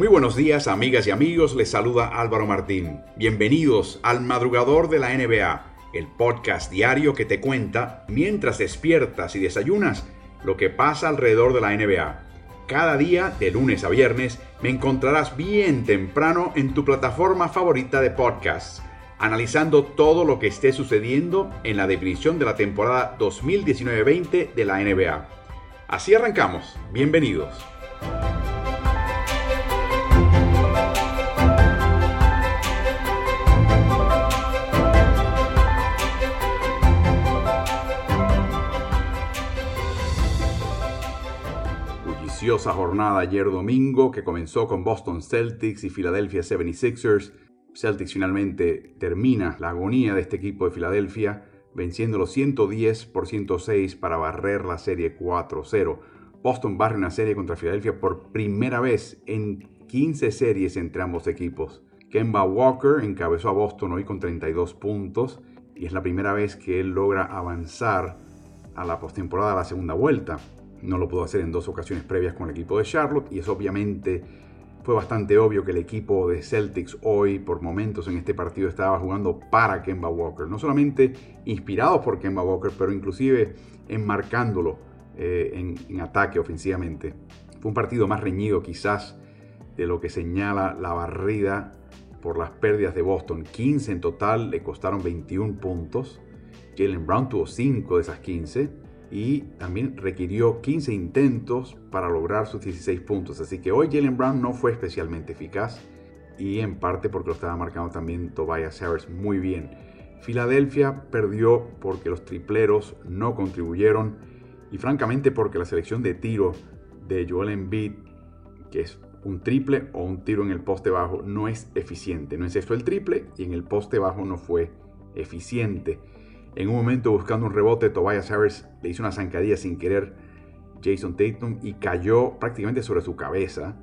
Muy buenos días, amigas y amigos. Les saluda Álvaro Martín. Bienvenidos al Madrugador de la NBA, el podcast diario que te cuenta, mientras despiertas y desayunas, lo que pasa alrededor de la NBA. Cada día, de lunes a viernes, me encontrarás bien temprano en tu plataforma favorita de podcasts, analizando todo lo que esté sucediendo en la definición de la temporada 2019-20 de la NBA. Así arrancamos. Bienvenidos. Jornada ayer domingo que comenzó con Boston Celtics y Philadelphia 76ers. Celtics finalmente termina la agonía de este equipo de Filadelfia venciendo los 110 por 106 para barrer la serie 4-0. Boston barre una serie contra Filadelfia por primera vez en 15 series entre ambos equipos. Kemba Walker encabezó a Boston hoy con 32 puntos y es la primera vez que él logra avanzar a la postemporada, a la segunda vuelta. No lo pudo hacer en dos ocasiones previas con el equipo de Charlotte y es obviamente fue bastante obvio que el equipo de Celtics hoy por momentos en este partido estaba jugando para Kemba Walker. No solamente inspirados por Kemba Walker, pero inclusive enmarcándolo eh, en, ataque ofensivamente. Fue un partido más reñido quizás de lo que señala la barrida por las pérdidas de Boston. 15 en total, le costaron 21 puntos. Jalen Brown tuvo 5 de esas 15 y también requirió 15 intentos para lograr sus 16 puntos. Así que hoy Jalen Brown no fue especialmente eficaz y en parte porque lo estaba marcando también Tobias Harris muy bien. Filadelfia perdió porque los tripleros no contribuyeron y francamente porque la selección de tiro de Joel Embiid, que es un triple o un tiro en el poste bajo, no es eficiente. No es esto el triple y en el poste bajo no fue eficiente. En un momento buscando un rebote, Tobias Harris le hizo una zancadilla sin querer Jason Tatum y cayó prácticamente sobre su cabeza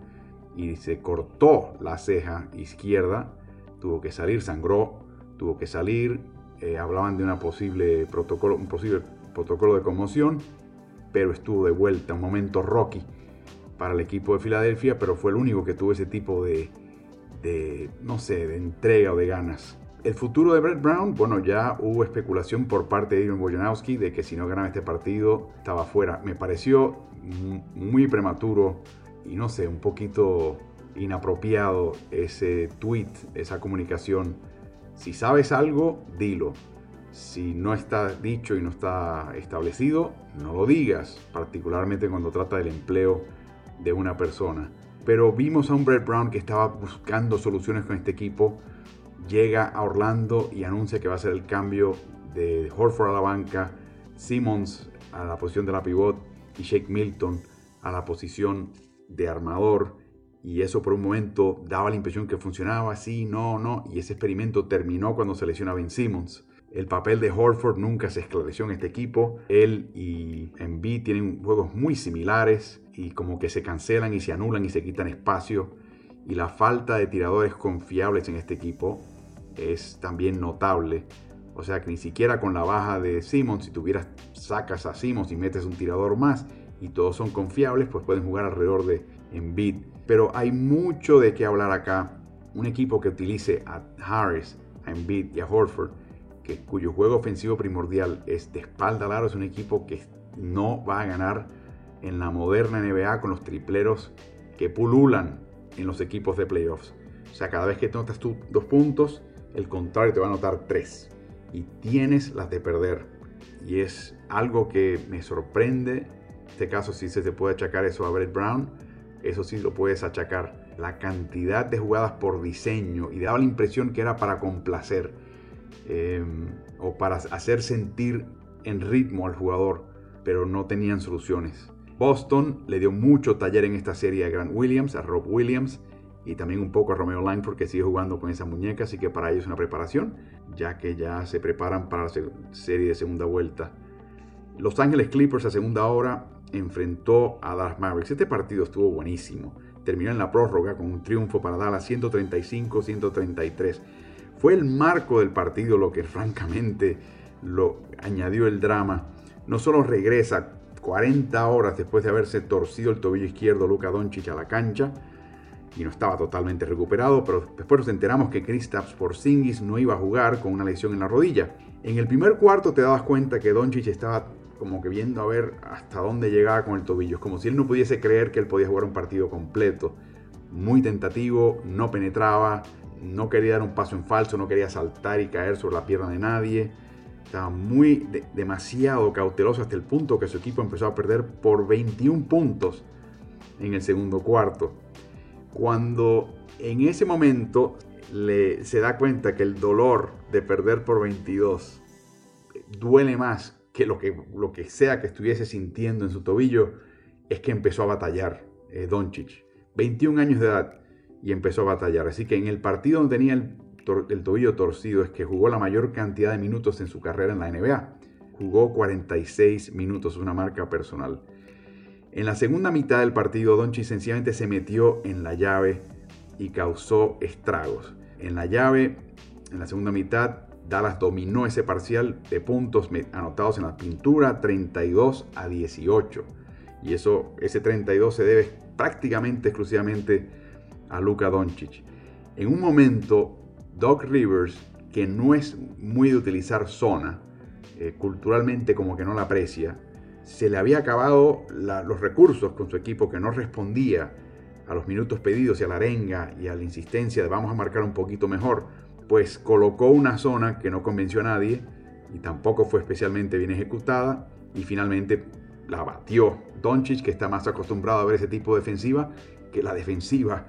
y se cortó la ceja izquierda. Tuvo que salir, sangró, tuvo que salir. Eh, hablaban de una posible protocolo, un posible protocolo de conmoción, pero estuvo de vuelta. Un momento rocky para el equipo de Filadelfia, pero fue el único que tuvo ese tipo de, de no sé, de entrega o de ganas. El futuro de Brett Brown, bueno, ya hubo especulación por parte de Ivan Bojanowski de que si no ganaba este partido estaba fuera. Me pareció muy prematuro y no sé, un poquito inapropiado ese tweet, esa comunicación. Si sabes algo, dilo. Si no está dicho y no está establecido, no lo digas, particularmente cuando trata del empleo de una persona. Pero vimos a un Brett Brown que estaba buscando soluciones con este equipo llega a Orlando y anuncia que va a ser el cambio de Horford a la banca, Simmons a la posición de la pivot y Shake Milton a la posición de armador. Y eso por un momento daba la impresión que funcionaba, sí, no, no. Y ese experimento terminó cuando se lesiona Ben Simmons. El papel de Horford nunca se esclareció en este equipo. Él y Embiid tienen juegos muy similares y como que se cancelan y se anulan y se quitan espacio. Y la falta de tiradores confiables en este equipo es también notable. O sea que ni siquiera con la baja de Simmons, si tuvieras, sacas a Simmons y metes un tirador más y todos son confiables, pues pueden jugar alrededor de Embiid. Pero hay mucho de qué hablar acá. Un equipo que utilice a Harris, a Embiid y a Horford, que, cuyo juego ofensivo primordial es de espalda larga, es un equipo que no va a ganar en la moderna NBA con los tripleros que pululan en los equipos de playoffs. O sea, cada vez que notas tú dos puntos, el contrario te va a anotar tres. Y tienes las de perder. Y es algo que me sorprende. En este caso sí se te puede achacar eso a Brett Brown. Eso sí lo puedes achacar. La cantidad de jugadas por diseño. Y daba la impresión que era para complacer. Em, o para hacer sentir en ritmo al jugador. Pero no tenían soluciones. Boston le dio mucho taller en esta serie a Grant Williams, a Rob Williams y también un poco a Romeo Langford que sigue jugando con esa muñeca, así que para ellos es una preparación, ya que ya se preparan para la serie de segunda vuelta. Los Ángeles Clippers a segunda hora enfrentó a Dallas Mavericks. Este partido estuvo buenísimo. Terminó en la prórroga con un triunfo para Dallas 135-133. Fue el marco del partido lo que francamente lo añadió el drama. No solo regresa 40 horas después de haberse torcido el tobillo izquierdo Luka Doncic a la cancha, y no estaba totalmente recuperado, pero después nos enteramos que Kristaps Porzingis no iba a jugar con una lesión en la rodilla. En el primer cuarto te dabas cuenta que Doncic estaba como que viendo a ver hasta dónde llegaba con el tobillo, es como si él no pudiese creer que él podía jugar un partido completo. Muy tentativo, no penetraba, no quería dar un paso en falso, no quería saltar y caer sobre la pierna de nadie. Estaba muy demasiado cauteloso hasta el punto que su equipo empezó a perder por 21 puntos en el segundo cuarto. Cuando en ese momento le, se da cuenta que el dolor de perder por 22 duele más que lo que, lo que sea que estuviese sintiendo en su tobillo, es que empezó a batallar eh, Doncic. 21 años de edad y empezó a batallar. Así que en el partido donde tenía el, el tobillo torcido es que jugó la mayor cantidad de minutos en su carrera en la NBA. Jugó 46 minutos, una marca personal. En la segunda mitad del partido, Doncic sencillamente se metió en la llave y causó estragos. En la llave, en la segunda mitad, Dallas dominó ese parcial de puntos anotados en la pintura 32 a 18. Y eso, ese 32 se debe prácticamente exclusivamente a Luka Doncic. En un momento, Doc Rivers, que no es muy de utilizar zona, eh, culturalmente como que no la aprecia, se le había acabado los recursos con su equipo que no respondía a los minutos pedidos y a la arenga y a la insistencia de vamos a marcar un poquito mejor, pues colocó una zona que no convenció a nadie y tampoco fue especialmente bien ejecutada y finalmente la batió Doncic que está más acostumbrado a ver ese tipo de defensiva que la defensiva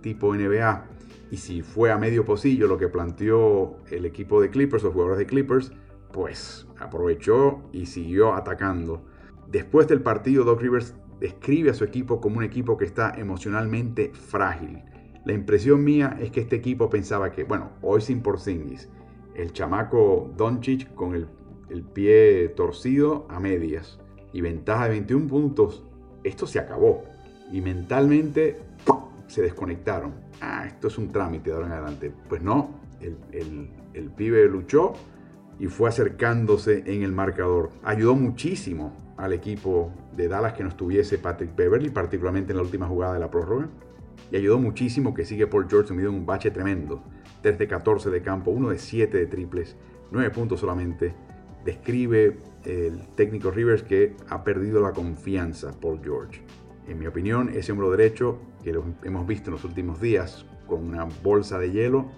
tipo NBA y si fue a medio pocillo lo que planteó el equipo de Clippers, los jugadores de Clippers, pues aprovechó y siguió atacando. Después del partido, Doc Rivers describe a su equipo como un equipo que está emocionalmente frágil. La impresión mía es que este equipo pensaba que, bueno, hoy sin Porzingis, el chamaco Doncic con el, el pie torcido a medias y ventaja de 21 puntos, esto se acabó. Y mentalmente se desconectaron. Ah, esto es un trámite de ahora en adelante. Pues no, el, el, pibe luchó y fue acercándose en el marcador. Ayudó muchísimo al equipo de Dallas que no estuviese Patrick Beverly, particularmente en la última jugada de la prórroga. Y ayudó sumuchísimo que sigue Paul George sumido en un bache tremendo. 3 de 14 de campo, 1 de 7 de triples, 9 puntos solamente. Describe el técnico Rivers que ha perdido la confianza Paul George. En mi opinión, ese hombro derecho, que lo hemos visto en los últimos días, con una bolsa de hielo,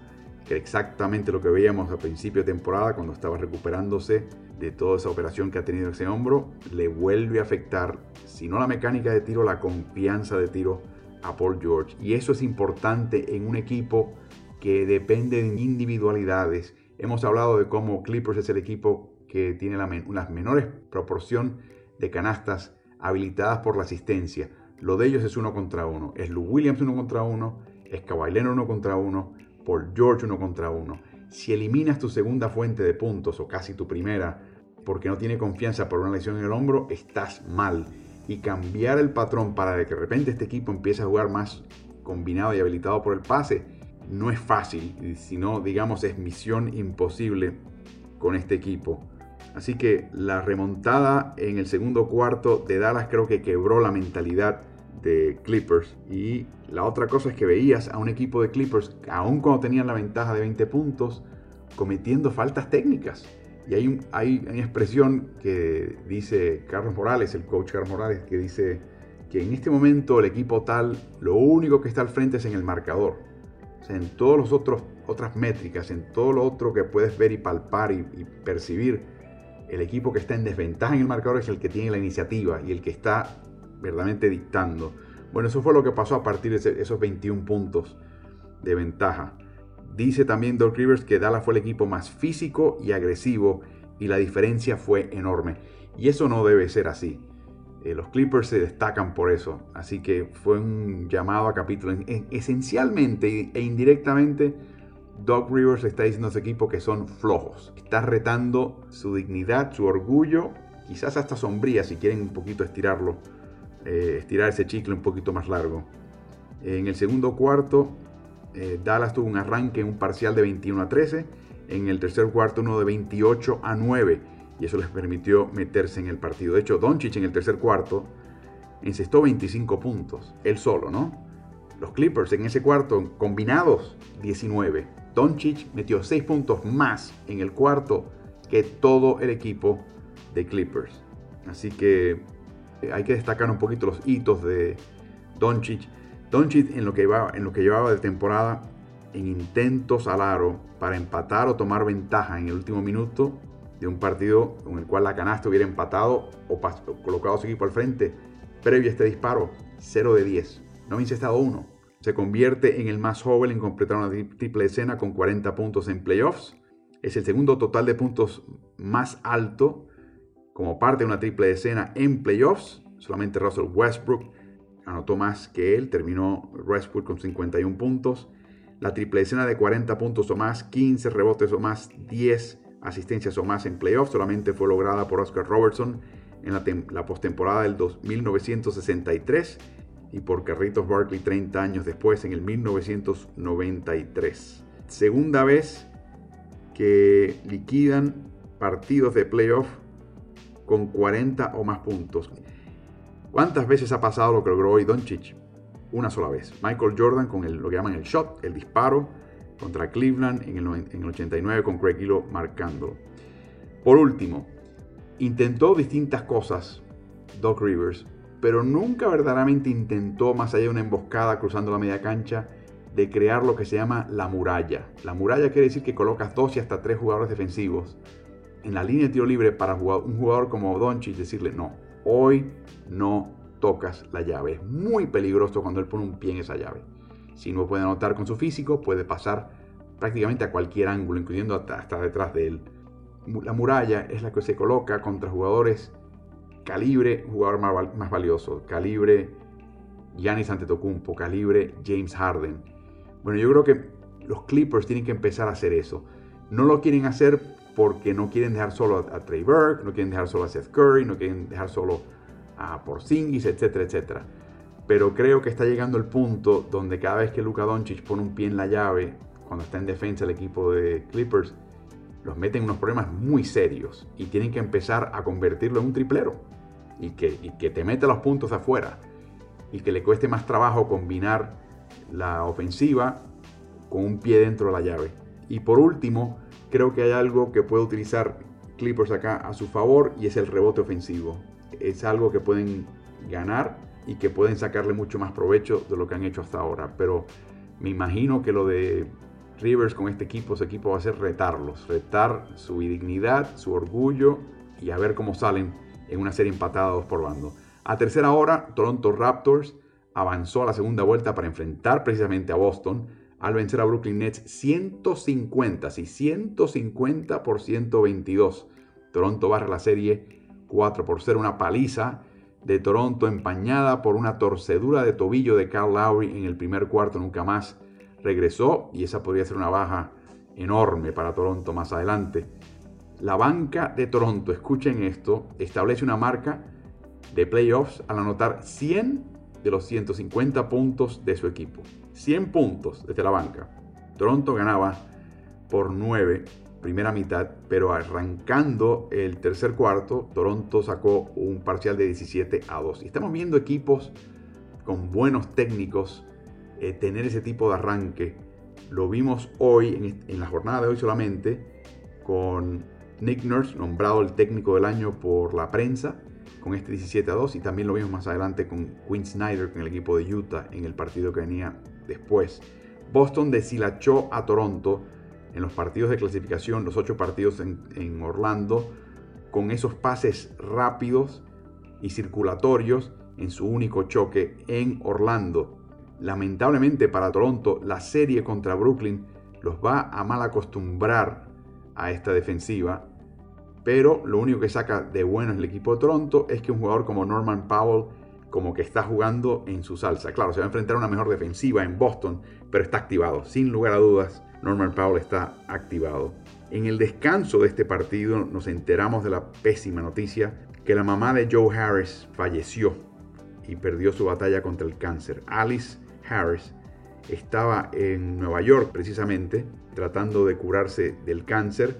que exactamente lo que veíamos a principio de temporada cuando estaba recuperándose de toda esa operación que ha tenido ese hombro, le vuelve a afectar, si no la mecánica de tiro, la confianza de tiro a Paul George. Y eso es importante en un equipo que depende de individualidades. Hemos hablado de cómo Clippers es el equipo que tiene la, menores proporción de canastas habilitadas por la asistencia. Lo de ellos es uno contra uno. Es Lou Williams uno contra uno, es Kawhi uno contra uno, por George uno contra uno. Si eliminas tu segunda fuente de puntos o casi tu primera porque no tiene confianza por una lesión en el hombro, estás mal. Y cambiar el patrón para que de repente este equipo empiece a jugar más combinado y habilitado por el pase no es fácil, si no, digamos, es misión imposible con este equipo. Así que la remontada en el segundo cuarto de Dallas creo que quebró la mentalidad de Clippers. Y la otra cosa es que veías a un equipo de Clippers, aun cuando tenían la ventaja de 20 puntos, cometiendo faltas técnicas. Y hay, hay una expresión que dice Carlos Morales, el coach Carlos Morales, que dice que en este momento el equipo tal, lo único que está al frente es en el marcador. O sea, en todas las otras métricas, en todo lo otro que puedes ver y palpar y, y percibir, el equipo que está en desventaja en el marcador es el que tiene la iniciativa y el que está verdaderamente dictando. Bueno, eso fue lo que pasó a partir de esos 21 puntos de ventaja. Dice también Doc Rivers que Dallas fue el equipo más físico y agresivo y la diferencia fue enorme. Y eso no debe ser así. Eh, los Clippers se destacan por eso. Así que fue un llamado a capítulo. Esencialmente e indirectamente, Doc Rivers está diciendo a su equipo que son flojos. Está retando su dignidad, su orgullo, quizás hasta sombría si quieren un poquito estirarlo eh, estirar ese chicle un poquito más largo. En el segundo cuarto, eh, Dallas tuvo un arranque un parcial de 21 a 13. En el tercer cuarto, uno de 28 a 9. Y eso les permitió meterse en el partido. De hecho, Doncic en el tercer cuarto encestó 25 puntos. Él solo, ¿no? Los Clippers en ese cuarto, combinados, 19. Doncic metió 6 puntos más en el cuarto que todo el equipo de Clippers. Así que eh, hay que destacar un poquito los hitos de Doncic. Doncic en lo que llevaba, en lo que llevaba de temporada en intentos al aro para empatar o tomar ventaja en el último minuto de un partido en el cual la canasta hubiera empatado o, colocado su equipo al frente previo a este disparo, 0 de 10. No había estado uno. Se convierte en el más joven en completar una triple escena con 40 puntos en playoffs. Es el segundo total de puntos más alto como parte de una triple escena en playoffs. Solamente Russell Westbrook anotó más que él. Terminó Westbrook con 51 puntos. La triple escena de 40 puntos o más, 15 rebotes o más, 10 asistencias o más en playoffs. Solamente fue lograda por Oscar Robertson en la, la postemporada del 1963 y por Carritos Barkley 30 años después en el 1993. Segunda vez que liquidan partidos de playoff con 40 o más puntos. ¿Cuántas veces ha pasado lo que logró hoy Doncic? Una sola vez. Michael Jordan con lo que llaman el shot, el disparo, contra Cleveland en el, en el 89 con Craig Hilo marcándolo. Por último, intentó distintas cosas Doc Rivers, pero nunca verdaderamente intentó, más allá de una emboscada cruzando la media cancha, de crear lo que se llama la muralla. La muralla quiere decir que colocas dos y hasta tres jugadores defensivos en la línea de tiro libre para un jugador como Doncic decirle no, hoy no tocas la llave. Es muy peligroso cuando él pone un pie en esa llave. Si no puede anotar con su físico, puede pasar prácticamente a cualquier ángulo, incluyendo hasta, detrás de él. La muralla es la que se coloca contra jugadores calibre, jugador más, valioso, calibre Giannis Antetokounmpo, calibre James Harden. Bueno, yo creo que los Clippers tienen que empezar a hacer eso. No lo quieren hacer porque no quieren dejar solo a, Trey Burke, no quieren dejar solo a Seth Curry, no quieren dejar solo a Porzingis, etcétera, etcétera. Pero creo que está llegando el punto donde cada vez que Luka Doncic pone un pie en la llave, cuando está en defensa el equipo de Clippers, los meten en unos problemas muy serios y tienen que empezar a convertirlo en un triplero y que, y que te mete los puntos afuera y que le cueste más trabajo combinar la ofensiva con un pie dentro de la llave. Y por último, creo que hay algo que puede utilizar Clippers acá a su favor y es el rebote ofensivo. Es algo que pueden ganar y que pueden sacarle mucho más provecho de lo que han hecho hasta ahora. Pero me imagino que lo de Rivers con este equipo, su equipo va a ser retarlos, retar su dignidad, su orgullo y a ver cómo salen en una serie empatada dos por bando. A tercera hora, Toronto Raptors avanzó a la segunda vuelta para enfrentar precisamente a Boston al vencer a Brooklyn Nets 150, sí, 150 por 122. Toronto barra la serie 4 por 0, una paliza de Toronto empañada por una torcedura de tobillo de Carl Lowry en el primer cuarto, nunca más regresó y esa podría ser una baja enorme para Toronto más adelante. La banca de Toronto, escuchen esto, establece una marca de playoffs al anotar 100 de los 150 puntos de su equipo. 100 puntos desde la banca. Toronto ganaba por 9 primera mitad, pero arrancando el tercer cuarto, Toronto sacó un parcial de 17 a 2. Y estamos viendo equipos con buenos técnicos eh, tener ese tipo de arranque. Lo vimos hoy, en, la jornada de hoy solamente, con Nick Nurse, nombrado el técnico del año por la prensa, con este 17 a 2. Y también lo vimos más adelante con Quinn Snyder, con el equipo de Utah, en el partido que venía después. Boston deshilachó a Toronto en los partidos de clasificación, los ocho partidos en, Orlando, con esos pases rápidos y circulatorios en su único choque en Orlando. Lamentablemente para Toronto, la serie contra Brooklyn los va a mal acostumbrar a esta defensiva, pero lo único que saca de bueno el equipo de Toronto es que un jugador como Norman Powell como que está jugando en su salsa. Claro, se va a enfrentar a una mejor defensiva en Boston, pero está activado. Sin lugar a dudas, Norman Powell está activado. En el descanso de este partido nos enteramos de la pésima noticia que la mamá de Joe Harris falleció y perdió su batalla contra el cáncer. Alice Harris estaba en Nueva York precisamente tratando de curarse del cáncer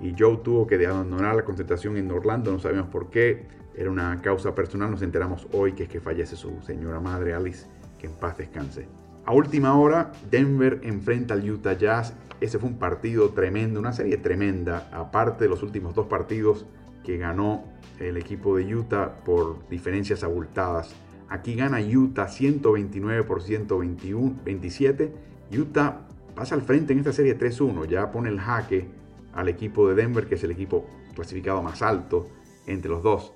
y Joe tuvo que abandonar la concentración en Orlando, no sabemos por qué, era una causa personal, nos enteramos hoy que es que fallece su señora madre Alice, que en paz descanse. A última hora, Denver enfrenta al Utah Jazz. Ese fue un partido tremendo, una serie tremenda, aparte de los últimos dos partidos que ganó el equipo de Utah por diferencias abultadas. Aquí gana Utah 129 por 127. Utah pasa al frente en esta serie 3-1, ya pone el jaque al equipo de Denver, que es el equipo clasificado más alto entre los dos.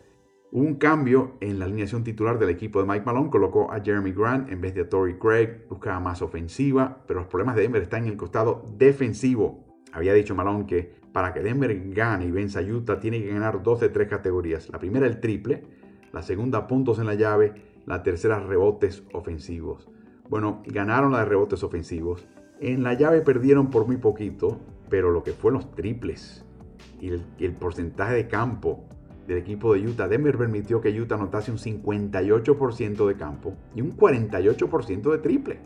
Hubo un cambio en la alineación titular del equipo de Mike Malone, colocó a Jeremy Grant en vez de a Craig, buscaba más ofensiva, pero los problemas de Denver están en el costado defensivo. Había dicho Malone que para que Denver gane y venza a Utah tiene que ganar dos de tres categorías. La primera el triple, la segunda puntos en la llave, la tercera rebotes ofensivos. Bueno, ganaron la de rebotes ofensivos. En la llave perdieron por muy poquito, pero lo que fue los triples y el, porcentaje de campo del equipo de Utah, Denver permitió que Utah anotase un 58% de campo y un 48% de triple.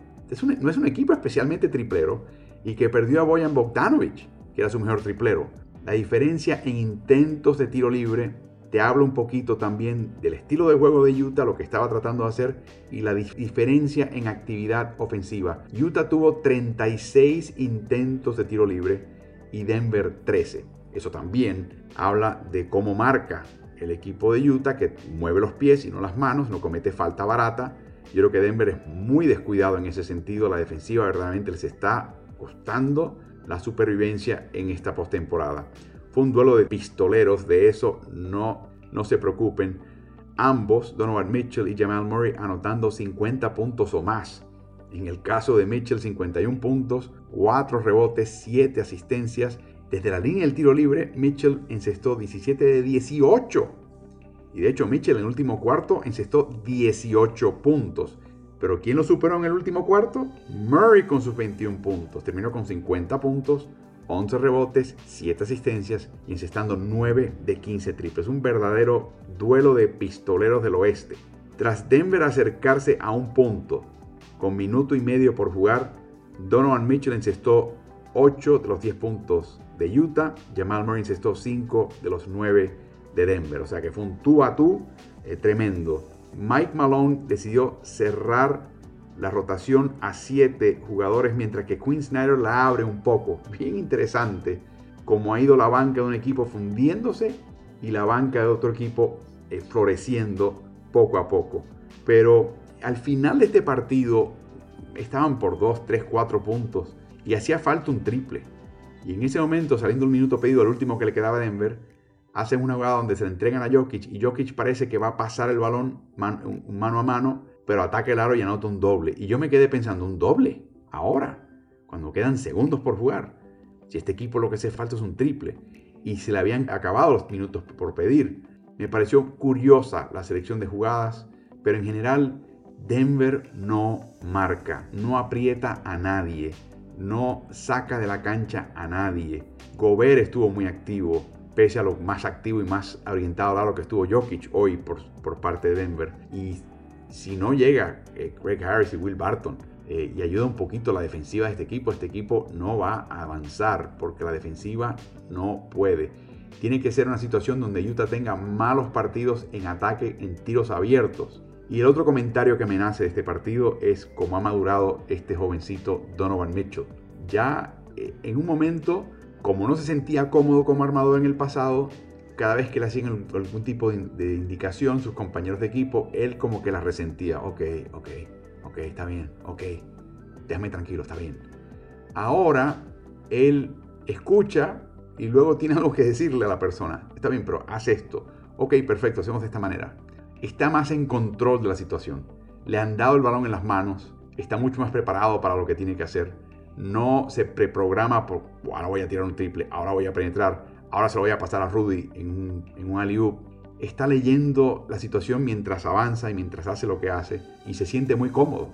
no es un equipo especialmente triplero y que perdió a Boyan Bogdanovic, que era su mejor triplero. La diferencia en intentos de tiro libre te habla un poquito también del estilo de juego de Utah, lo que estaba tratando de hacer y la diferencia en actividad ofensiva. Utah tuvo 36 intentos de tiro libre y Denver 13. Eso también habla de cómo marca el equipo de Utah, que mueve los pies y no las manos, no comete falta barata. Yo creo que Denver es muy descuidado en ese sentido. La defensiva verdaderamente les está costando la supervivencia en esta postemporada. Fue un duelo de pistoleros, de eso no, no se preocupen. Ambos, Donovan Mitchell y Jamal Murray, anotando 50 puntos o más. En el caso de Mitchell, 51 puntos, 4 rebotes, 7 asistencias. Desde la línea del tiro libre, Mitchell encestó 17 de 18. Y de hecho, Mitchell en el último cuarto encestó 18 puntos. Pero ¿quién lo superó en el último cuarto? Murray con sus 21 puntos. Terminó con 50 puntos, 11 rebotes, 7 asistencias y encestando 9 de 15 triples. Un verdadero duelo de pistoleros del oeste. Tras Denver acercarse a un punto, con minuto y medio por jugar, Donovan Mitchell encestó 8 de los 10 puntos de Utah, Jamal Murray encestó 5 de los 9 de Denver. O sea que fue un tú a tú eh, tremendo. Mike Malone decidió cerrar la rotación a siete jugadores, mientras que Quinn Snyder la abre un poco. Bien interesante cómo ha ido la banca de un equipo fundiéndose y la banca de otro equipo eh, floreciendo poco a poco. Pero al final de este partido estaban por 2, 3, 4 puntos y hacía falta un triple. Y en ese momento, saliendo un minuto pedido al último que le quedaba a Denver, hacen una jugada donde se le entregan a Jokic y Jokic parece que va a pasar el balón mano a mano pero ataque el aro y anota un doble. Y yo me quedé pensando, ¿un doble? Ahora, cuando quedan segundos por jugar. Si este equipo lo que hace falta es un triple. Y se le habían acabado los minutos por pedir. Me pareció curiosa la selección de jugadas, pero en general Denver no marca, no aprieta a nadie, no saca de la cancha a nadie. Gobert estuvo muy activo, pese a lo más activo y más orientado a lo que estuvo Jokic hoy por, por parte de Denver. Y si no llega eh, Greg Harris y Will Barton eh, y ayuda un poquito la defensiva de este equipo, este equipo no va a avanzar porque la defensiva no puede. Tiene que ser una situación donde Utah tenga malos partidos en ataque, en tiros abiertos. Y el otro comentario que me nace de este partido es cómo ha madurado este jovencito Donovan Mitchell. Ya eh, en un momento, como no se sentía cómodo como armador en el pasado, cada vez que le hacían algún tipo de, indicación, sus compañeros de equipo, él como que la resentía. Ok, ok, ok, está bien, ok, déjame tranquilo, está bien. Ahora él escucha y luego tiene algo que decirle a la persona. Está bien, pero haz esto. Ok, perfecto, hacemos de esta manera. Está más en control de la situación. Le han dado el balón en las manos. Está mucho más preparado para lo que tiene que hacer. No se preprograma por, ahora voy a tirar un triple, ahora voy a penetrar ahora se lo voy a pasar a Rudy en un, en un está leyendo la situación mientras avanza y mientras hace lo que hace y se siente muy cómodo.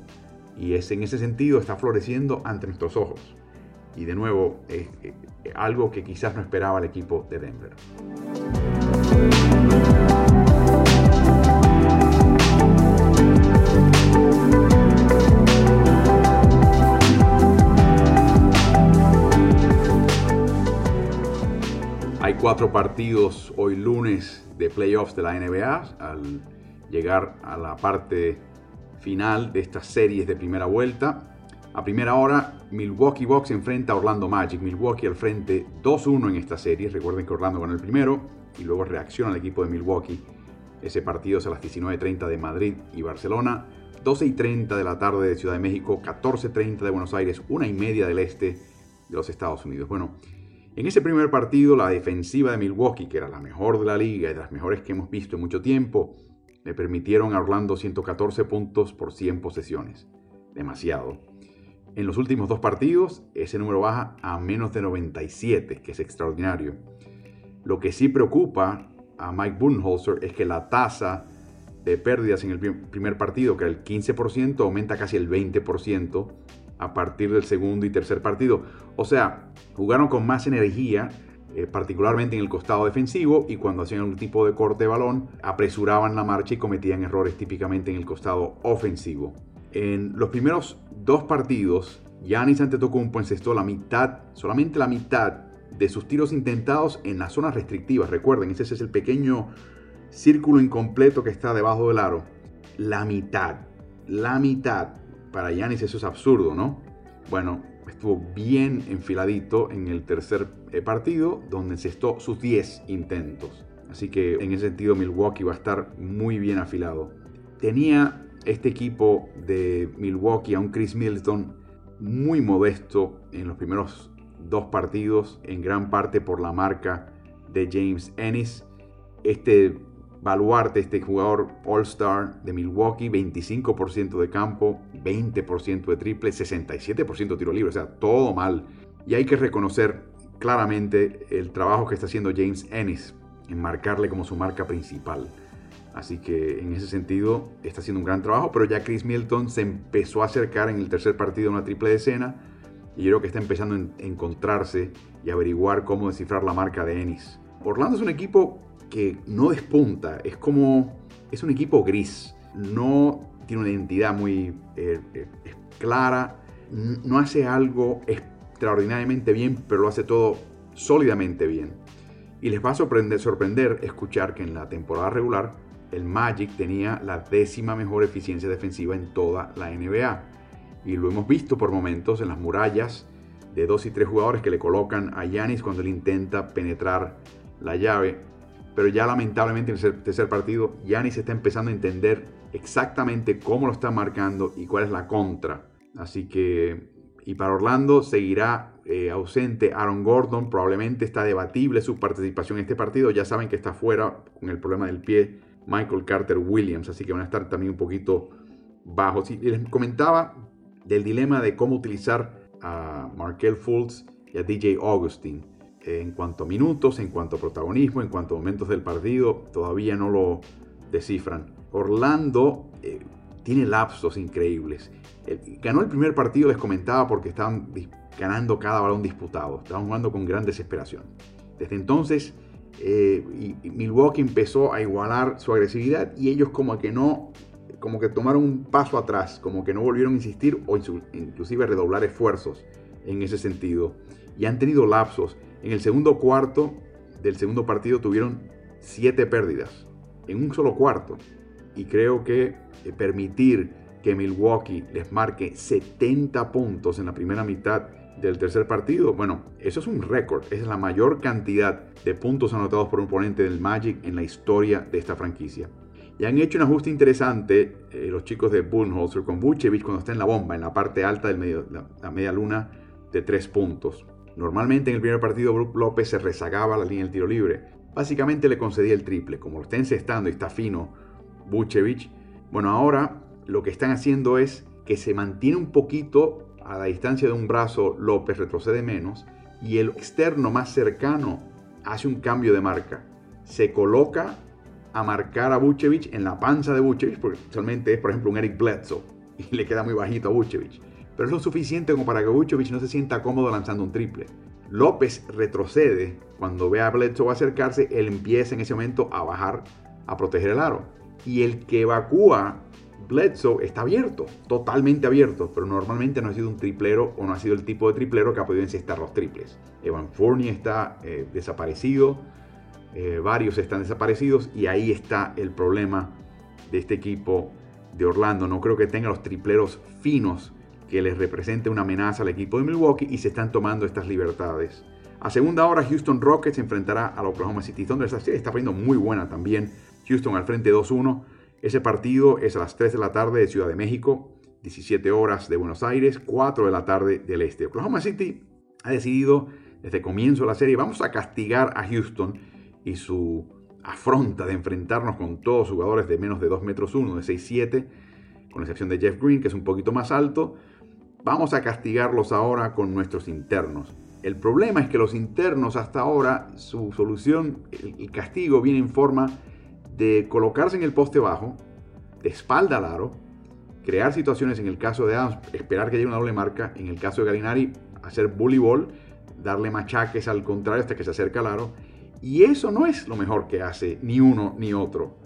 Y es en ese sentido está floreciendo ante nuestros ojos. Y de nuevo, es algo que quizás no esperaba el equipo de Denver. Cuatro partidos hoy lunes de playoffs de la NBA al llegar a la parte final de estas series de primera vuelta. A primera hora, Milwaukee Bucks enfrenta a Orlando Magic. Milwaukee al frente 2-1 en esta serie. Recuerden que Orlando ganó el primero y luego reacciona el equipo de Milwaukee. Ese partido es a las 19.30 de Madrid y Barcelona. 12.30 de la tarde de Ciudad de México, 14.30 de Buenos Aires, una y media del este de los Estados Unidos. Bueno, en ese primer partido, la defensiva de Milwaukee, que era la mejor de la liga y de las mejores que hemos visto en mucho tiempo, le permitieron a Orlando 114 puntos por 100 posesiones. Demasiado. En los últimos dos partidos, ese número baja a menos de 97, que es extraordinario. Lo que sí preocupa a Mike Budenholzer es que la tasa de pérdidas en el primer partido, que era el 15%, aumenta casi el 20% a partir del segundo y tercer partido. O sea, jugaron con más energía, eh, particularmente en el costado defensivo, y cuando hacían algún tipo de corte de balón, apresuraban la marcha y cometían errores típicamente en el costado ofensivo. En los primeros dos partidos, Giannis Antetokounmpo encestó la mitad, solamente la mitad de sus tiros intentados en las zonas restrictivas. Recuerden, ese es el pequeño círculo incompleto que está debajo del aro. La mitad, la mitad. Para Giannis eso es absurdo, ¿no? Bueno, estuvo bien enfiladito en el tercer eh, partido, donde encestó sus 10 intentos. Así que en ese sentido Milwaukee va a estar muy bien afilado. Tenía este equipo de Milwaukee a un Chris Middleton muy modesto en los primeros dos partidos, en gran parte por la marca de James Ennis. Este baluarte, este jugador All-Star de Milwaukee, 25% de campo, 20% de triple, 67% de tiro libre, o sea, todo mal. Y hay que reconocer claramente el trabajo que está haciendo James Ennis en marcarle como su marca principal. Así que en ese sentido está haciendo un gran trabajo, pero ya Chris Milton se empezó a acercar en el tercer partido a una triple decena y yo creo que está empezando a encontrarse y averiguar cómo descifrar la marca de Ennis. Orlando es un equipo que no despunta, es como, es un equipo gris, no tiene una identidad muy eh, eh, clara, no hace algo extraordinariamente bien, pero lo hace todo sólidamente bien. Y les va a sorprender, sorprender escuchar que en la temporada regular el Magic tenía la décima mejor eficiencia defensiva en toda la NBA. Y lo hemos visto por momentos en las murallas de dos y tres jugadores que le colocan a Yanis cuando él intenta penetrar la llave. Pero ya lamentablemente en el tercer partido, Yanis está empezando a entender exactamente cómo lo está marcando y cuál es la contra. Así que, y para Orlando seguirá eh, ausente Aaron Gordon. Probablemente está debatible su participación en este partido. Ya saben que está fuera con el problema del pie Michael Carter Williams, así que van a estar también un poquito bajos. Y les comentaba del dilema de cómo utilizar a Markel Fultz y a DJ Augustin. En cuanto a minutos, en cuanto a protagonismo, en cuanto a momentos del partido, todavía no lo descifran. Orlando eh, tiene lapsos increíbles. ganó el primer partido, les comentaba, porque estaban ganando cada balón disputado. Estaban jugando con gran desesperación. Desde entonces eh, Milwaukee empezó a igualar su agresividad y ellos como que no, como que tomaron un paso atrás, como que no volvieron a insistir o inclusive redoblar esfuerzos en ese sentido. Y han tenido lapsos. En el segundo cuarto del segundo partido tuvieron siete pérdidas en un solo cuarto. Y creo que eh, permitir que Milwaukee les marque 70 puntos en la primera mitad del tercer partido, bueno, eso es un récord, es la mayor cantidad de puntos anotados por un oponente del Magic en la historia de esta franquicia. Y han hecho un ajuste interesante eh, los chicos de Bullholzer con Vucevic cuando está en la bomba, en la parte alta medio, la, media luna de tres puntos. Normalmente en el primer partido Brook López se rezagaba la línea del tiro libre. Básicamente le concedía el triple. Como lo está encestando y está fino Vucevic, bueno, ahora lo que están haciendo es que se mantiene un poquito a la distancia de un brazo, López retrocede menos y el externo más cercano hace un cambio de marca. Se coloca a marcar a Vucevic en la panza de Vucevic, porque usualmente es, por ejemplo, un Eric Bledsoe y le queda muy bajito a Vucevic. Pero es lo suficiente como para que Vucevic no se sienta cómodo lanzando un triple. López retrocede cuando ve a Bledsoe acercarse, él empieza en ese momento a bajar a proteger el aro. Y el que evacúa Bledsoe está abierto, totalmente abierto, pero normalmente no ha sido un triplero o no ha sido el tipo de triplero que ha podido encestar los triples. Evan Fournier está eh, desaparecido, eh, varios están desaparecidos y ahí está el problema de este equipo de Orlando. No creo que tenga los tripleros finos que les represente una amenaza al equipo de Milwaukee y se están tomando estas libertades. A segunda hora, Houston Rockets enfrentará al Oklahoma City Thunder. Esta serie está poniendo muy buena también. Houston al frente 2-1. Ese partido es a las 3 de la tarde de Ciudad de México, 17 horas de Buenos Aires, 4 de la tarde del este. Oklahoma City ha decidido desde comienzo de la serie, vamos a castigar a Houston y su afronta de enfrentarnos con todos jugadores de menos de 2 metros 1, de 6-7, con excepción de Jeff Green, que es un poquito más alto. Vamos a castigarlos ahora con nuestros internos. El problema es que los internos hasta ahora, su solución, el castigo viene en forma de colocarse en el poste bajo, de espalda al aro, crear situaciones en el caso de Adams, esperar que llegue una doble marca, en el caso de Galinari, hacer bully ball, darle machaques al contrario hasta que se acerca al aro. Y eso no es lo mejor que hace ni uno ni otro.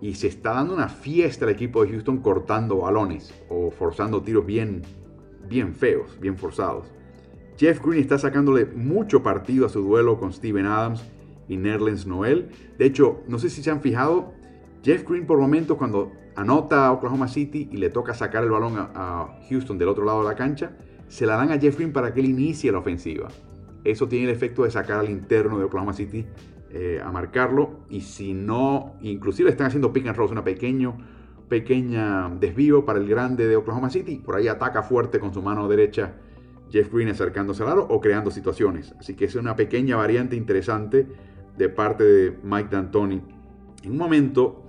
Y se está dando una fiesta al equipo de Houston cortando balones o forzando tiros bien, bien feos, bien forzados. Jeff Green está sacándole mucho partido a su duelo con Steven Adams y Nerlens Noel. De hecho, no sé si se han fijado, Jeff Green por momentos cuando anota a Oklahoma City y le toca sacar el balón a, Houston del otro lado de la cancha, se la dan a Jeff Green para que él inicie la ofensiva. Eso tiene el efecto de sacar al interno de Oklahoma City eh, a marcarlo. Y si no, inclusive están haciendo pick and roll, una pequeño, pequeña desvío para el grande de Oklahoma City. Por ahí ataca fuerte con su mano derecha Jeff Green acercándose al aro o creando situaciones. Así que es una pequeña variante interesante de parte de Mike D'Antoni. En un momento,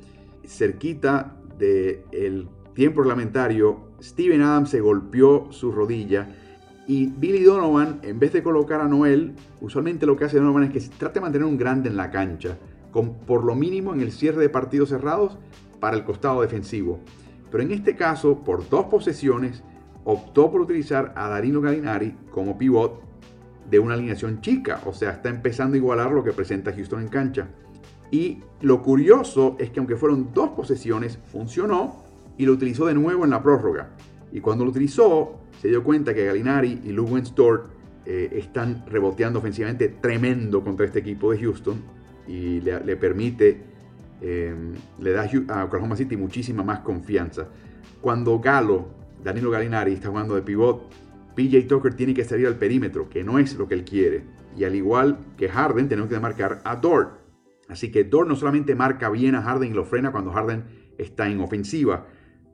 cerquita del tiempo reglamentario, Steven Adams se golpeó su rodilla y Billy Donovan, en vez de colocar a Noel, usualmente lo que hace Donovan es que trata de mantener un grande en la cancha, con por lo mínimo en el cierre de partidos cerrados para el costado defensivo. Pero en este caso, por dos posesiones, optó por utilizar a Darino Gallinari como pivot de una alineación chica, o sea, está empezando a igualar lo que presenta Houston en cancha. Y lo curioso es que aunque fueron dos posesiones, funcionó y lo utilizó de nuevo en la prórroga. Y cuando lo utilizó, se dio cuenta que Gallinari y Lou Stort eh, están reboteando ofensivamente tremendo contra este equipo de Houston y le, permite, eh, le da a Oklahoma City muchísima más confianza. Cuando Galo, Danilo Gallinari, está jugando de pivot, PJ Tucker tiene que salir al perímetro, que no es lo que él quiere. Y al igual que Harden, tenemos que marcar a Dort. Así que Dort no solamente marca bien a Harden y lo frena cuando Harden está en ofensiva,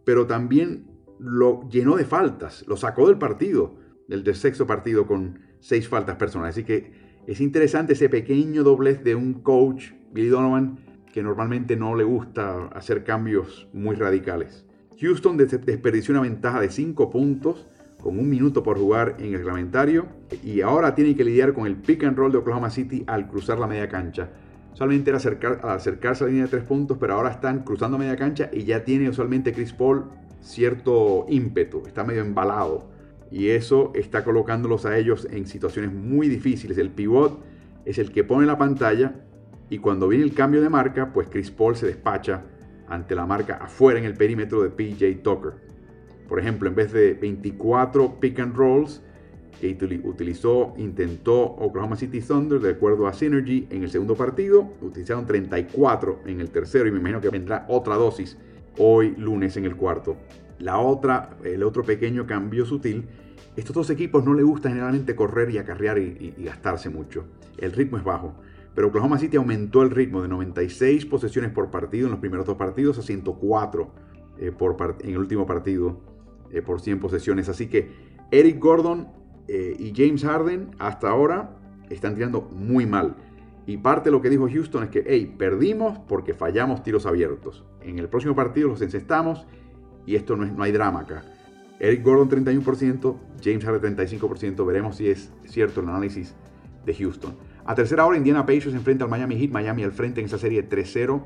pero también lo llenó de faltas, lo sacó del partido, del, sexto partido con seis faltas personales. Así que es interesante ese pequeño doblez de un coach, Billy Donovan, normalmente no le gusta hacer cambios muy radicales. Houston desperdició una ventaja de 5 puntos con un minuto por jugar en el reglamentario y ahora tiene que lidiar con el pick and roll de Oklahoma City al cruzar la media cancha. Solamente era acercar, acercarse a la línea de tres puntos, pero ahora están cruzando media cancha y ya tiene usualmente Chris Paul cierto ímpetu, está medio embalado y eso está colocándolos a ellos en situaciones muy difíciles. El pivot es el que pone la pantalla y cuando viene el cambio de marca, pues Chris Paul se despacha ante la marca afuera en el perímetro de PJ Tucker. Por ejemplo, en vez de 24 pick and rolls que utilizó, intentó Oklahoma City Thunder de acuerdo a Synergy en el segundo partido, utilizaron 34 en el tercero y me imagino que vendrá otra dosis hoy lunes en el cuarto. La otra, el otro pequeño cambio sutil, estos dos equipos no les gusta generalmente correr y acarrear y, gastarse mucho. El ritmo es bajo. Pero Oklahoma City aumentó el ritmo de 96 posesiones por partido en los primeros dos partidos a 104 eh, por en el último partido eh, por 100 posesiones. Así que Eric Gordon eh, y James Harden hasta ahora están tirando muy mal. Y parte de lo que dijo Houston es que, hey, perdimos porque fallamos tiros abiertos. En el próximo partido los encestamos y esto no, no hay drama acá. Eric Gordon 31%, James Harden 35%. Veremos si es cierto el análisis de Houston. A tercera hora, Indiana Pacers enfrenta al Miami Heat. Miami al frente en esa serie 3-0.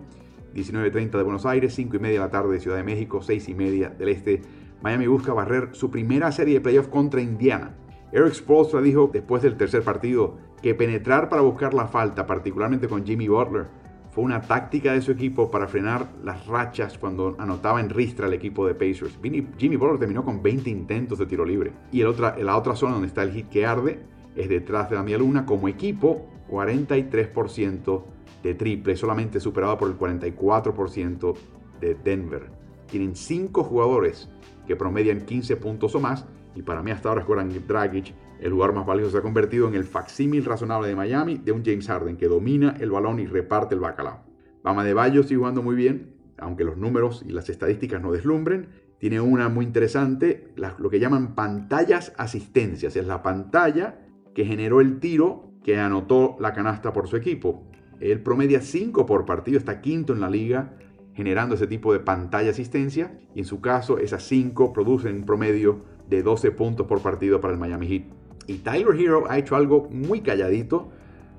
19.30 de Buenos Aires, 5 y media de la tarde de Ciudad de México, 6 y media del este Miami busca barrer su primera serie de playoffs contra Indiana. Eric Spoelstra dijo después del tercer partido que penetrar para buscar la falta, particularmente con Jimmy Butler, fue una táctica de su equipo para frenar las rachas cuando anotaba en ristra el equipo de Pacers. Jimmy Butler terminó con 20 intentos de tiro libre. Y el otra, la otra zona donde está el hit que arde es detrás de la luna. Como equipo, 43% de triple, solamente superado por el 44% de Denver. tienen 5 jugadores que promedian 15 puntos o más. Y para mí hasta ahora Goran Dragic, el jugador más valioso, se ha convertido en el facsímil razonable de Miami de un James Harden que domina el balón y reparte el bacalao. Bama de Bayo sigue jugando muy bien, aunque los números y las estadísticas no deslumbren. Tiene una muy interesante, lo que llaman pantallas asistencias. Es la pantalla que generó el tiro que anotó la canasta por su equipo. Él promedia 5 por partido, está quinto en la liga generando ese tipo de pantalla asistencia y en su caso esas 5 producen un promedio de 12 puntos por partido para el Miami Heat. Y Tyler Hero ha hecho algo muy calladito,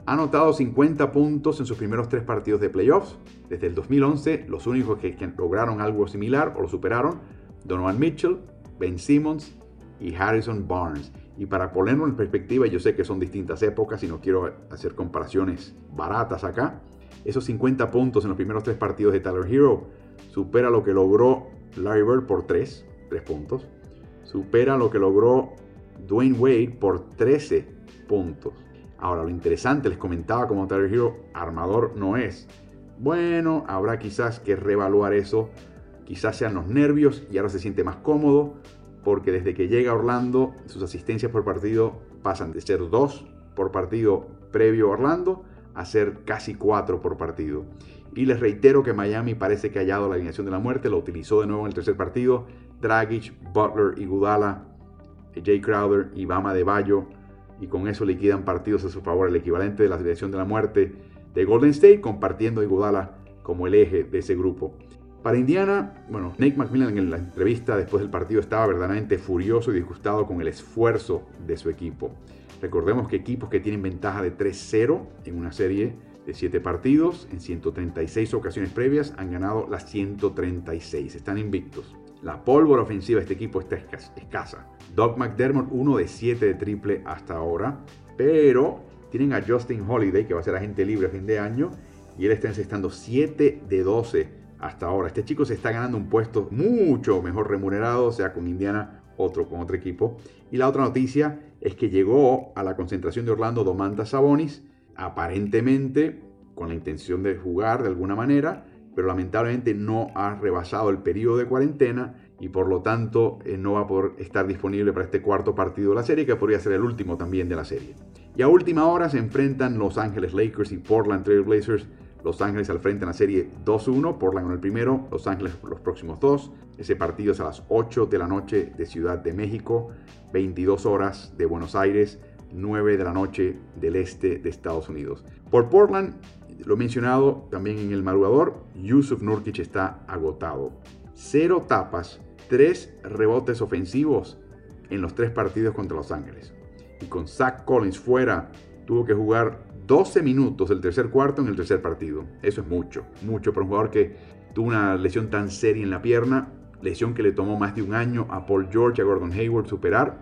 ha anotado 50 puntos en sus primeros tres partidos de playoffs. Desde el 2011, los únicos que, que lograron algo similar o lo superaron, Donovan Mitchell, Ben Simmons y Harrison Barnes. Y para ponerlo en perspectiva, yo sé que son distintas épocas y no quiero hacer comparaciones baratas acá. Esos 50 puntos en los primeros tres partidos de Tyler Hero supera lo que logró Larry Bird por 3, 3 puntos. Supera lo que logró Dwayne Wade por 13 puntos. Ahora, lo interesante, les comentaba como Tyler Hero, armador no es. Bueno, habrá quizás que reevaluar eso. Quizás sean los nervios y ahora se siente más cómodo porque desde que llega Orlando sus asistencias por partido pasan de ser 2 por partido previo a Orlando a ser casi 4 por partido. Y les reitero que Miami parece que ha hallado la alineación de la muerte, lo utilizó de nuevo en el tercer partido. Dragic, Butler y Gudala, Jay Crowder y Bama de Bayo. Y con eso liquidan partidos a su favor, el equivalente de la alineación de la muerte de Golden State, compartiendo a Iguodala como el eje de ese grupo. Para Indiana, bueno, Nate McMillan en la entrevista después del partido estaba verdaderamente furioso y disgustado con el esfuerzo de su equipo. Recordemos que equipos que tienen ventaja de 3-0 en una serie de 7 partidos, en 136 ocasiones previas, han ganado las 136. Están invictos. La pólvora ofensiva de este equipo está escasa. Doug McDermott, uno de 7 de triple hasta ahora, pero tienen a Justin Holiday, que va a ser agente libre a fin de año, y él está encestando 7 de 12 hasta ahora. Este chico se está ganando un puesto mucho mejor remunerado, sea con Indiana, otro con otro equipo. Y la otra noticia es que llegó a la concentración de Orlando Domantas Sabonis, aparentemente con la intención de jugar de alguna manera, pero lamentablemente no ha rebasado el periodo de cuarentena y por lo tanto eh, no va a poder estar disponible para este cuarto partido de la serie, que podría ser el último también de la serie. Y a última hora se enfrentan Los Ángeles Lakers y Portland Trail Blazers los Ángeles al frente en la serie 2-1, Portland con el primero, Los Ángeles los próximos dos. Ese partido es a las 8 de la noche de Ciudad de México, 22 horas de Buenos Aires, 9 de la noche del este de Estados Unidos. Por Portland, lo mencionado también en el madrugador, Yusuf Nurkic está agotado. Cero tapas, tres rebotes ofensivos en los tres partidos contra Los Ángeles. Y con Zach Collins fuera, tuvo que jugar 12 minutos del tercer cuarto en el tercer partido. Eso es mucho, mucho para un jugador que tuvo una lesión tan seria en la pierna, lesión que le tomó más de un año a Paul George, a Gordon Hayward superar,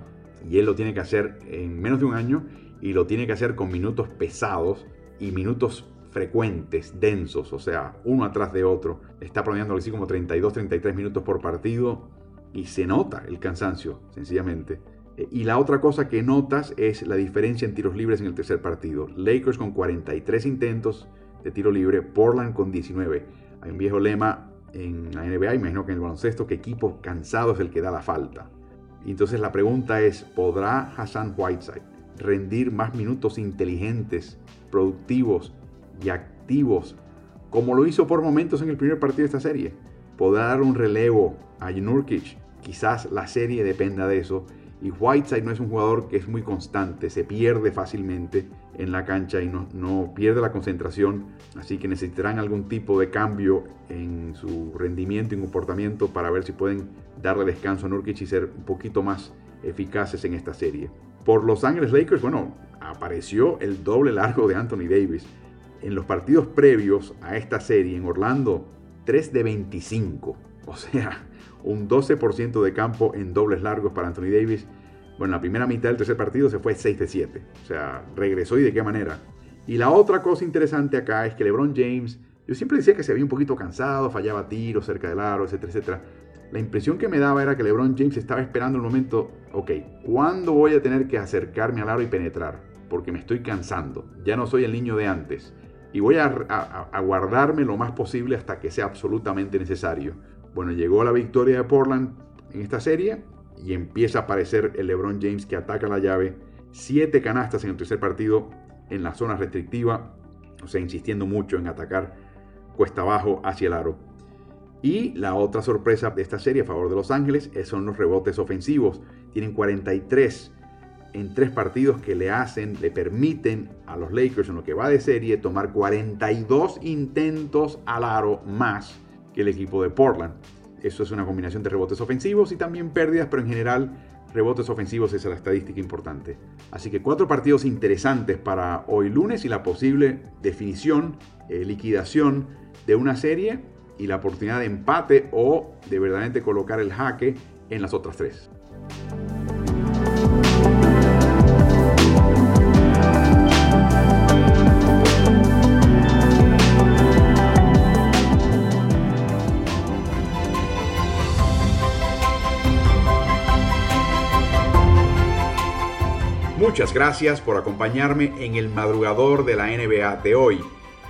y él lo tiene que hacer en menos de un año y lo tiene que hacer con minutos pesados y minutos frecuentes, densos, o sea, uno atrás de otro. Está promediando así como 32, 33 minutos por partido y se nota el cansancio, sencillamente. Eh, y la otra cosa que notas es la diferencia en tiros libres en el tercer partido. Lakers con 43 intentos de tiro libre, Portland con 19. Hay un viejo lema en la NBA, imagino que en el baloncesto, que equipo cansado es el que da la falta. Entonces la pregunta es, ¿podrá Hassan Whiteside rendir más minutos inteligentes, productivos y activos como lo hizo por momentos en el primer partido de esta serie? ¿Podrá dar un relevo a Nurkic? Quizás la serie dependa de eso y Whiteside no es un jugador que es muy constante, se pierde fácilmente en la cancha y no, pierde la concentración, así que necesitarán algún tipo de cambio en su rendimiento y comportamiento para ver si pueden darle descanso a Nurkic y ser un poquito más eficaces en esta serie. Por Los Ángeles Lakers, bueno, apareció el doble largo de Anthony Davis. En los partidos previos a esta serie en Orlando, 3 de 25. O sea, un 12% de campo en dobles largos para Anthony Davis. Bueno, la primera mitad del tercer partido se fue 6 de 7. O sea, regresó y de qué manera. Y la otra cosa interesante acá es que LeBron James, yo siempre decía que se había un poquito cansado, fallaba tiros cerca del aro, etcétera, etcétera. La impresión que me daba era que LeBron James estaba esperando el momento, ok, ¿cuándo voy a tener que acercarme al aro y penetrar? Porque me estoy cansando, ya no soy el niño de antes. Y voy a, a guardarme lo más posible hasta que sea absolutamente necesario Bueno, llegó la victoria de Portland en esta serie y empieza a aparecer el LeBron James que ataca la llave. Siete canastas en el tercer partido en la zona restrictiva, o sea, insistiendo mucho en atacar cuesta abajo hacia el aro. Y la otra sorpresa de esta serie a favor de Los Ángeles son los rebotes ofensivos. Tienen 43 en tres partidos que le hacen, le permiten a los Lakers en lo que va de serie tomar 42 intentos al aro más que el equipo de Portland. Eso es una combinación de rebotes ofensivos y también pérdidas, pero en general rebotes ofensivos es la estadística importante. Así que cuatro partidos interesantes para hoy lunes y la posible definición, eh, liquidación de una serie y la oportunidad de empate o de verdaderamente colocar el jaque en las otras tres. Muchas gracias por acompañarme en el madrugador de la NBA de hoy.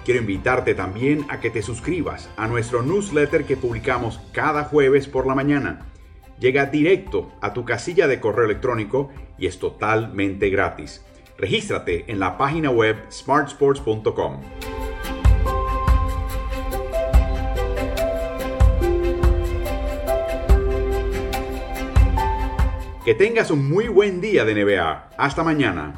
Quiero invitarte también a que te suscribas a nuestro newsletter que publicamos cada jueves por la mañana. Llega directo a tu casilla de correo electrónico y es totalmente gratis. Regístrate en la página web smartsports.com. Que tengas un muy buen día de NBA. Hasta mañana.